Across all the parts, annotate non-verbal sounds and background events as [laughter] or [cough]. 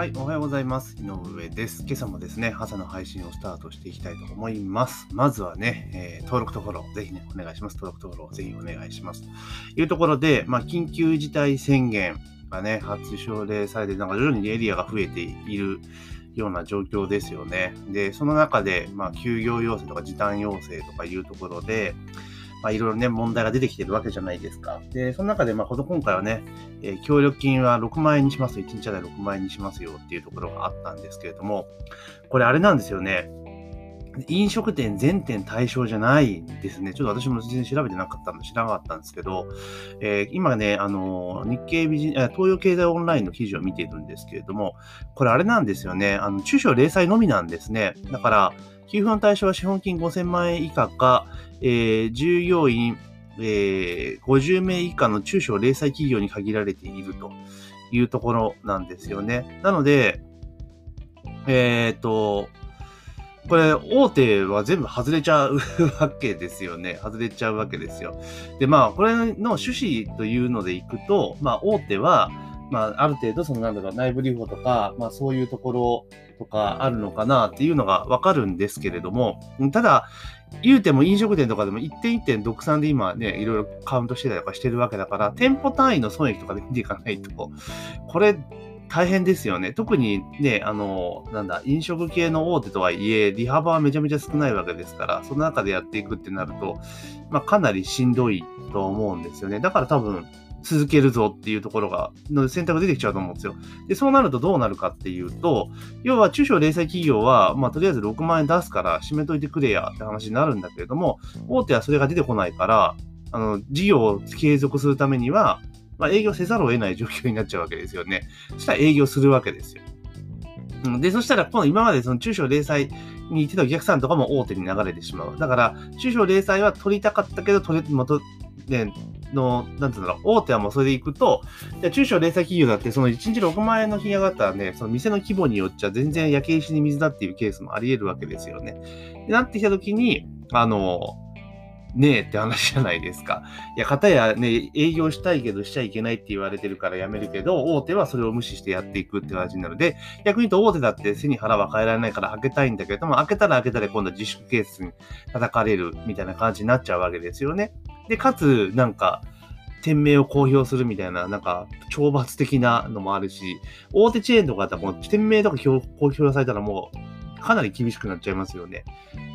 はい、おはようございます。井上です。今朝もですね、朝の配信をスタートしていきたいと思います。まずはね、えー、登録とフォロー、ぜひね、お願いします。登録とフォロー、ぜひお願いします。というところで、まあ、緊急事態宣言がね、発症例されて、なんか徐々にエリアが増えているような状況ですよね。で、その中で、まあ、休業要請とか時短要請とかいうところで、まあ、いろいろね、問題が出てきてるわけじゃないですか。で、その中で、まあ、今回はね、えー、協力金は6万円にします、1日あたり6万円にしますよっていうところがあったんですけれども、これあれなんですよね。飲食店全店対象じゃないですね。ちょっと私も全然調べてなかったので知らなかったんですけど、えー、今ね、あの、日経ビジ、東洋経済オンラインの記事を見ているんですけれども、これあれなんですよね。あの、中小零細のみなんですね。だから、給付の対象は資本金5000万円以下か、えー、従業員、えー、50名以下の中小零細企業に限られているというところなんですよね。なので、えっ、ー、と、これ、大手は全部外れちゃうわけですよね。外れちゃうわけですよ。で、まあ、これの趣旨というのでいくと、まあ、大手は、まあ、ある程度、その、なんだろう、内部留保とか、まあ、そういうところとかあるのかなっていうのがわかるんですけれども、ただ、言うても飲食店とかでも一点一点独産で今ね、いろいろカウントしてたりとかしてるわけだから、店舗単位の損益とかで見ていかないと、これ、大変ですよね。特にね、あの、なんだ、飲食系の大手とはいえ、利幅はめちゃめちゃ少ないわけですから、その中でやっていくってなると、まあ、かなりしんどいと思うんですよね。だから多分、続けるぞっていうところが、の選択出てきちゃうと思うんですよ。で、そうなるとどうなるかっていうと、要は中小零細企業は、まあ、とりあえず6万円出すから閉めといてくれやって話になるんだけれども、大手はそれが出てこないから、あの、事業を継続するためには、まあ、営業せざるを得ない状況になっちゃうわけですよね。そしたら営業するわけですよ。で、そしたら、今度今までその中小零細に行ってたお客さんとかも大手に流れてしまう。だから、中小零細は取りたかったけど、取れ、もと、ね、の、なんてうんだろう、大手はもうそれで行くと、中小零細企業だって、その1日6万円の金上がったらね、その店の規模によっちゃ全然焼け石に水だっていうケースもあり得るわけですよね。なってきたときに、あの、ねえって話じゃないですか。いや、かたやね、営業したいけどしちゃいけないって言われてるからやめるけど、大手はそれを無視してやっていくって話になるので、逆に言うと大手だって背に腹は変えられないから開けたいんだけども、開けたら開けたら今度は自粛ケースに叩かれるみたいな感じになっちゃうわけですよね。で、かつ、なんか、店名を公表するみたいな、なんか、懲罰的なのもあるし、大手チェーンとかだったら、店名とか公表されたらもう、かなり厳しくなっちゃいますよね。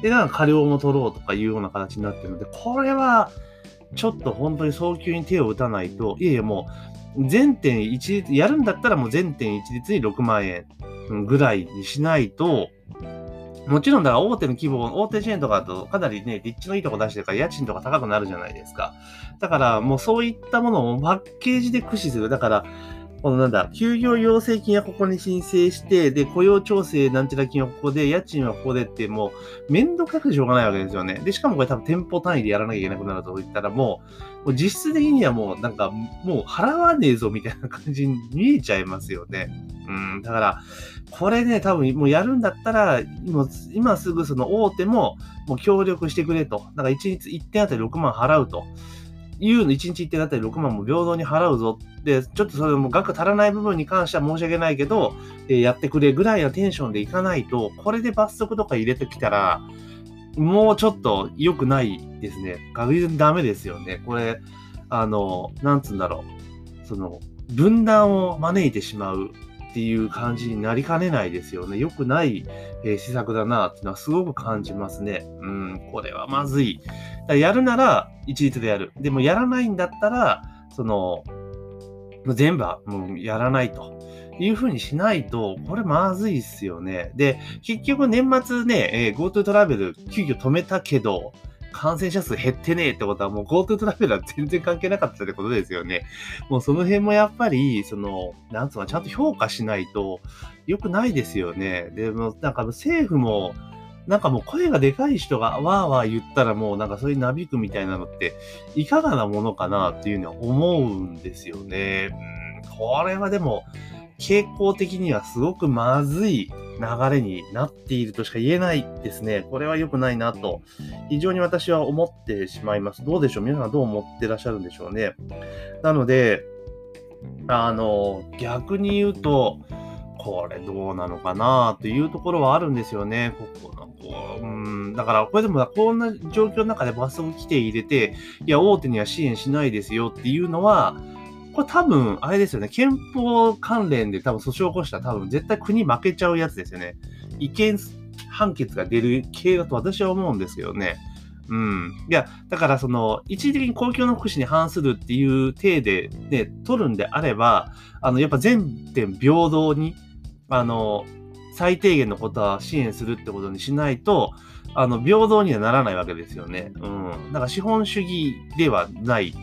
で、なんか過料も取ろうとかいうような形になってるので、これは、ちょっと本当に早急に手を打たないと、いやいやもう、全店一律、やるんだったらもう全店一律に6万円ぐらいにしないと、もちろんだから大手の規模、大手チェーンとかだとかなりね、立地のいいとこ出してるから家賃とか高くなるじゃないですか。だからもうそういったものをパッケージで駆使する。だから、このなんだ、休業要請金はここに申請して、で、雇用調整なんちゃら金はここで、家賃はここでって、もう、めんどくさくしょうがないわけですよね。で、しかもこれ多分店舗単位でやらなきゃいけなくなると言ったら、もう、もう実質的にはもう、なんか、もう払わねえぞみたいな感じに見えちゃいますよね。うん、だから、これね、多分もうやるんだったら、今今すぐその大手も、もう協力してくれと。だから1日1点あたり6万払うと。いうの1日1点だったり6万も平等に払うぞで、ちょっとそれも額足らない部分に関しては申し訳ないけど、え、やってくれぐらいのテンションでいかないと、これで罰則とか入れてきたら、もうちょっと良くないですね。確実にダメですよね。これ、あの、なんつうんだろう。その、分断を招いてしまうっていう感じになりかねないですよね。良くない、え、施策だなっていうのはすごく感じますね。うん、これはまずい。やるなら一律でやる。でもやらないんだったら、その、全部はもうやらないと。いうふうにしないと、これまずいっすよね。で、結局年末ね、え、GoTo トラベル急遽止めたけど、感染者数減ってねえってことはもう GoTo トラベルは全然関係なかったってことですよね。もうその辺もやっぱり、その、なんつうの、ちゃんと評価しないと良くないですよね。でも、なんか政府も、なんかもう声がでかい人がわーわー言ったらもうなんかそういうなびくみたいなのっていかがなものかなっていうのは思うんですよね。うん、これはでも傾向的にはすごくまずい流れになっているとしか言えないですね。これは良くないなと非常に私は思ってしまいます。どうでしょう？皆さんどう思ってらっしゃるんでしょうね？なので、あの、逆に言うと、これどうなのかなというところはあるんですよね。ここの、こう、うん、だから、これでもこんな状況の中で罰則規定入れて、いや、大手には支援しないですよっていうのは、これ多分、あれですよね、憲法関連で多分訴訟を起こしたら多分絶対国負けちゃうやつですよね。違憲判決が出る系だと私は思うんですよね。うん。いや、だからその、一時的に公共の福祉に反するっていう体で、ね、取るんであれば、あの、やっぱ全点平等に、あの、最低限のことは支援するってことにしないと、あの、平等にはならないわけですよね。うん。だから資本主義ではない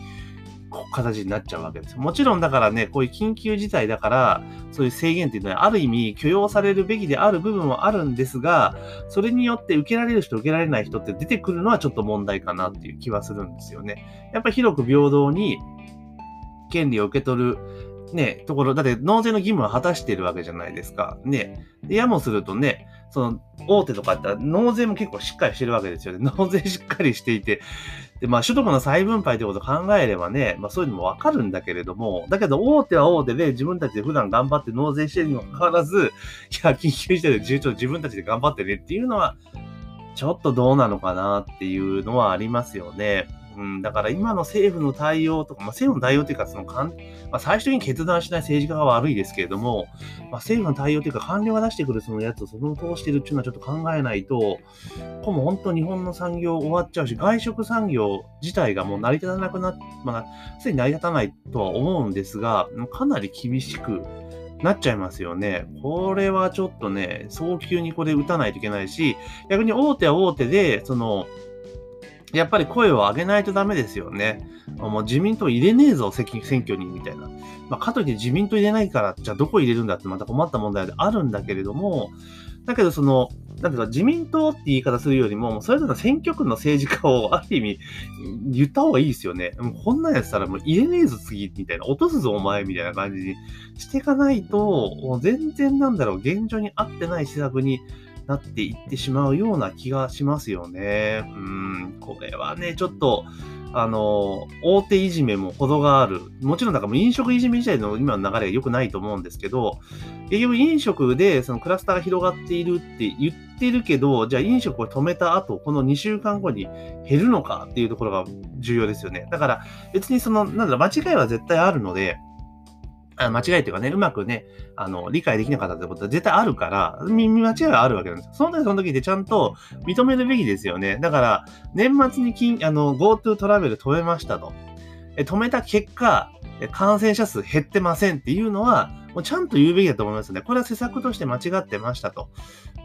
形になっちゃうわけです。もちろんだからね、こういう緊急事態だから、そういう制限っていうのはある意味許容されるべきである部分はあるんですが、それによって受けられる人、受けられない人って出てくるのはちょっと問題かなっていう気はするんですよね。やっぱ広く平等に権利を受け取るね、ところ、だって納税の義務は果たしてるわけじゃないですか。ね。で、やもするとね、その、大手とかって納税も結構しっかりしてるわけですよね。[laughs] 納税しっかりしていて。で、まあ、所得の再分配ということを考えればね、まあ、そういうのもわかるんだけれども、だけど、大手は大手で自分たちで普段頑張って納税してるにもかかわらず、いや、緊急事態で重症自分たちで頑張ってねっていうのは、ちょっとどうなのかなっていうのはありますよね。うん、だから今の政府の対応とか、まあ、政府の対応というか、そのかん、まあ、最終的に決断しない政治家が悪いですけれども、まあ、政府の対応というか、官僚が出してくるそのやつをその通してるっていうのはちょっと考えないと、こも本当日本の産業終わっちゃうし、外食産業自体がもう成り立たなくなっ、まあ、すでに成り立たないとは思うんですが、かなり厳しくなっちゃいますよね。これはちょっとね、早急にこれ打たないといけないし、逆に大手は大手で、その、やっぱり声を上げないとダメですよね。もう自民党入れねえぞ、選挙に、みたいな。まあ、かといって自民党入れないから、じゃあどこ入れるんだってまた困った問題であるんだけれども、だけどその、なんていうか、自民党って言い方するよりも、それぞれの選挙区の政治家を [laughs] ある意味言った方がいいですよね。もうこんなんやったらもう入れねえぞ次、みたいな。落とすぞお前、みたいな感じにしていかないと、もう全然なんだろう、現状に合ってない施策になっていってしまうような気がしますよね。うん、これはね、ちょっと、あの、大手いじめも程がある。もちろん、だかもう飲食いじめ自体の今の流れが良くないと思うんですけど、結局飲食でそのクラスターが広がっているって言ってるけど、じゃあ飲食を止めた後、この2週間後に減るのかっていうところが重要ですよね。だから別にその、なんだろ、間違いは絶対あるので、あ間違いというかね、うまくね、あの、理解できなかったってことは絶対あるから、見間違いはあるわけなんですよ。その時その時でちゃんと認めるべきですよね。だから、年末に金、あの、GoTo トラベル止めましたと。え止めた結果、感染者数減ってませんっていうのは、もうちゃんと言うべきだと思いますね。これは施策として間違ってましたと。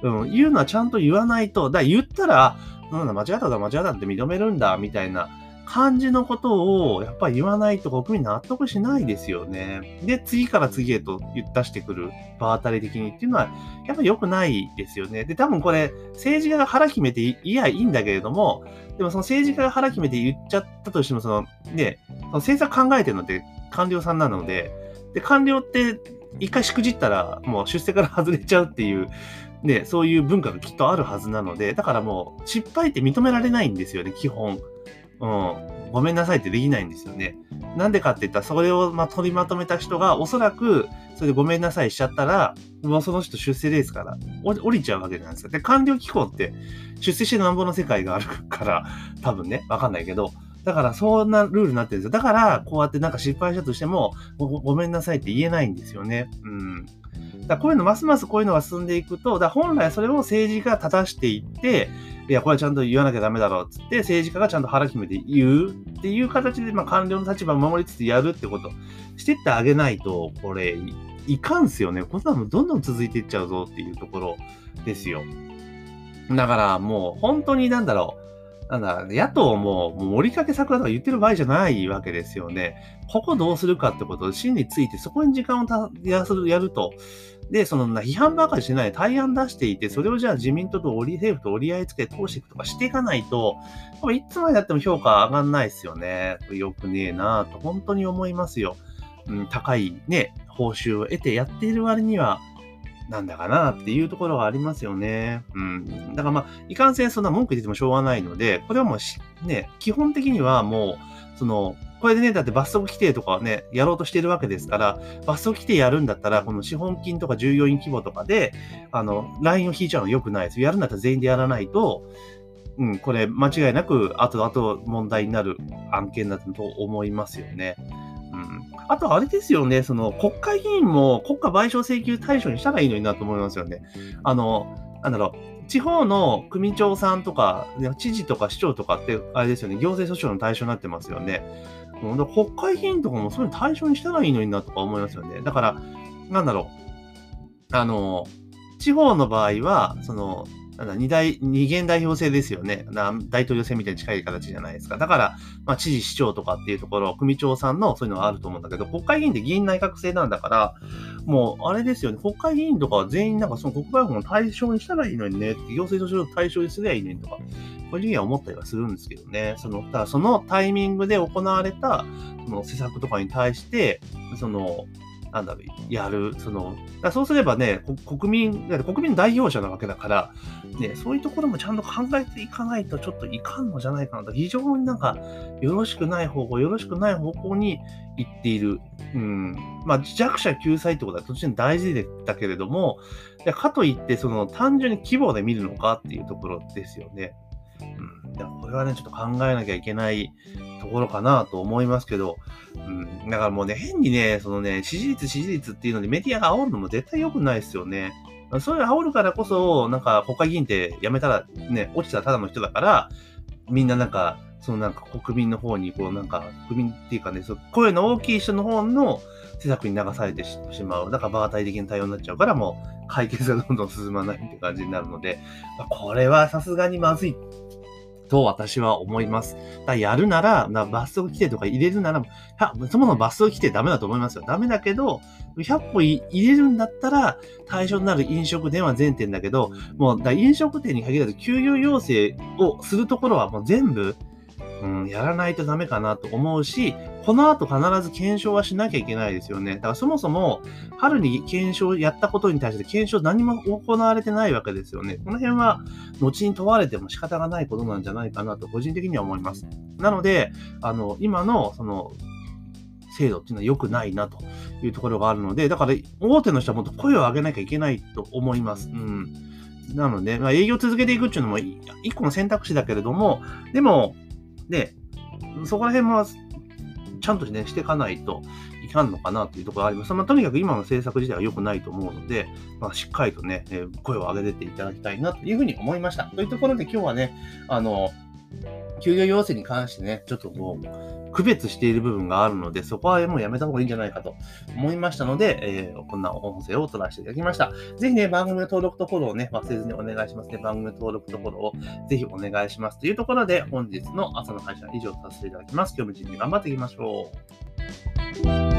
うん、言うのはちゃんと言わないと、だ言ったら、なん、間違っただ、間違ったって認めるんだ、みたいな感じのことをやっぱり言わないと国民納得しないですよね。で、次から次へと出してくる場当たり的にっていうのはやっぱ良くないですよね。で、多分これ政治家が腹決めていやいいんだけれども、でもその政治家が腹決めて言っちゃったとしても、そのね、その政策考えてるのって官僚さんなので、で、官僚って一回しくじったらもう出世から外れちゃうっていう、ね、そういう文化がきっとあるはずなので、だからもう失敗って認められないんですよね、基本。うん、ごめんなさいってできないんですよね。なんでかって言ったら、それをま取りまとめた人が、おそらく、それでごめんなさいしちゃったら、もうその人出世レースから降りちゃうわけじゃないですか。で、官僚機構って出世してなんぼの世界があるから、多分ね、わかんないけど、だからそんなルールになってるんですよ。だから、こうやってなんか失敗したとしてもご、ごめんなさいって言えないんですよね。うん。だこういうの、ますますこういうのが進んでいくと、だ本来それを政治が正していって、いや、これはちゃんと言わなきゃダメだろうっつって、政治家がちゃんと腹決めて言うっていう形で、まあ、官僚の立場を守りつつやるってことしてってあげないと、これ、いかんすよね。こんなのどんどん続いていっちゃうぞっていうところですよ。だからもう本当になんだろう。なんだ、野党も、もう盛りかけ桜とか言ってる場合じゃないわけですよね。ここどうするかってこと、真についてそこに時間をやると、で、その批判ばかりしないで対案出していて、それをじゃあ自民党と折り政府と折り合いつけて通していくとかしていかないと、いつまでやっても評価上がんないですよね。よくねえなと本当に思いますよ。うん、高いね、報酬を得てやっている割には、なんだかなっていうところがありますよね。うん。だからまあ、いかんせんそんな文句言っててもしょうがないので、これはもうね、基本的にはもう、その、これでね、だって罰則規定とかはね、やろうとしてるわけですから、罰則規定やるんだったら、この資本金とか従業員規模とかで、あの、ラインを引いちゃうの良くないです。やるんだったら全員でやらないと、うん、これ間違いなく後々問題になる案件だと思いますよね。あとあれですよね、その国会議員も国家賠償請求対象にしたらいいのになと思いますよね。あの、なんだろう。地方の組長さんとか、知事とか市長とかって、あれですよね、行政訴訟の対象になってますよね。国会議員とかもそういうの対象にしたらいいのになとか思いますよね。だから、なんだろう。あの、地方の場合は、その、なんだ、二大、二元代表制ですよね。大統領選みたいに近い形じゃないですか。だから、まあ、知事、市長とかっていうところ、組長さんのそういうのがあると思うんだけど、国会議員って議員内閣制なんだから、もう、あれですよね、国会議員とかは全員なんかその国会法の対象にしたらいいのにね、行政訴訟の対象にすればいいのにとか、個人は思ったりはするんですけどね。その、ただそのタイミングで行われた、その施策とかに対して、その、なんだろう、やる、その、そうすればね、国民、国民代表者なわけだから、ね、そういうところもちゃんと考えていかないとちょっといかんのじゃないかなと、非常になんか、よろしくない方向、よろしくない方向に行っている。うん。まあ、弱者救済ってことは途中に大事でだけれども、かといって、その、単純に規模で見るのかっていうところですよね。うん。これはね、ちょっと考えなきゃいけないところかなと思いますけど、うん、だからもうね、変にね、そのね、支持率、支持率っていうのでメディアが煽るのも絶対良くないですよね。そういう煽るからこそ、なんか国会議員って辞めたら、ね、落ちたらただの人だから、みんななんか、そのなんか国民の方に、こうなんか、国民っていうかね、そ声の大きい人の方の施策に流されてしまう。だから場当たり的な対応になっちゃうから、もう解決がどんどん進まないって感じになるので、これはさすがにまずいと私は思います。だやるなら、な罰則規定とか入れるなら、そもそも罰則規定ダメだと思いますよ。ダメだけど、100歩入れるんだったら、対象になる飲食店は全店だけど、もうだ飲食店に限らず休業要請をするところはもう全部、うん、やらないとダメかなと思うし、この後必ず検証はしなきゃいけないですよね。だからそもそも、春に検証やったことに対して検証何も行われてないわけですよね。この辺は、後に問われても仕方がないことなんじゃないかなと、個人的には思います。なので、あの、今の、その、制度っていうのは良くないなというところがあるので、だから大手の人はもっと声を上げなきゃいけないと思います。うん。なので、まあ、営業続けていくっていうのも一個の選択肢だけれども、でも、で、そこら辺もちゃんとね、していかないといかんのかなというところがあります。まあ、とにかく今の政策自体は良くないと思うので、まあ、しっかりとね、え声を上げていただきたいなというふうに思いました。というところで今日はね、あの、給与要請に関してね、ちょっとこう、区別している部分があるので、そこはもうやめた方がいいんじゃないかと思いましたので、えー、こんな音声を取らせていただきました。ぜひね、番組の登録とフォローをね、忘れずにお願いしますね。番組の登録とフォローをぜひお願いします。というところで、本日の朝の配信は以上とさせていただきます。今日も一日頑張っていきましょう。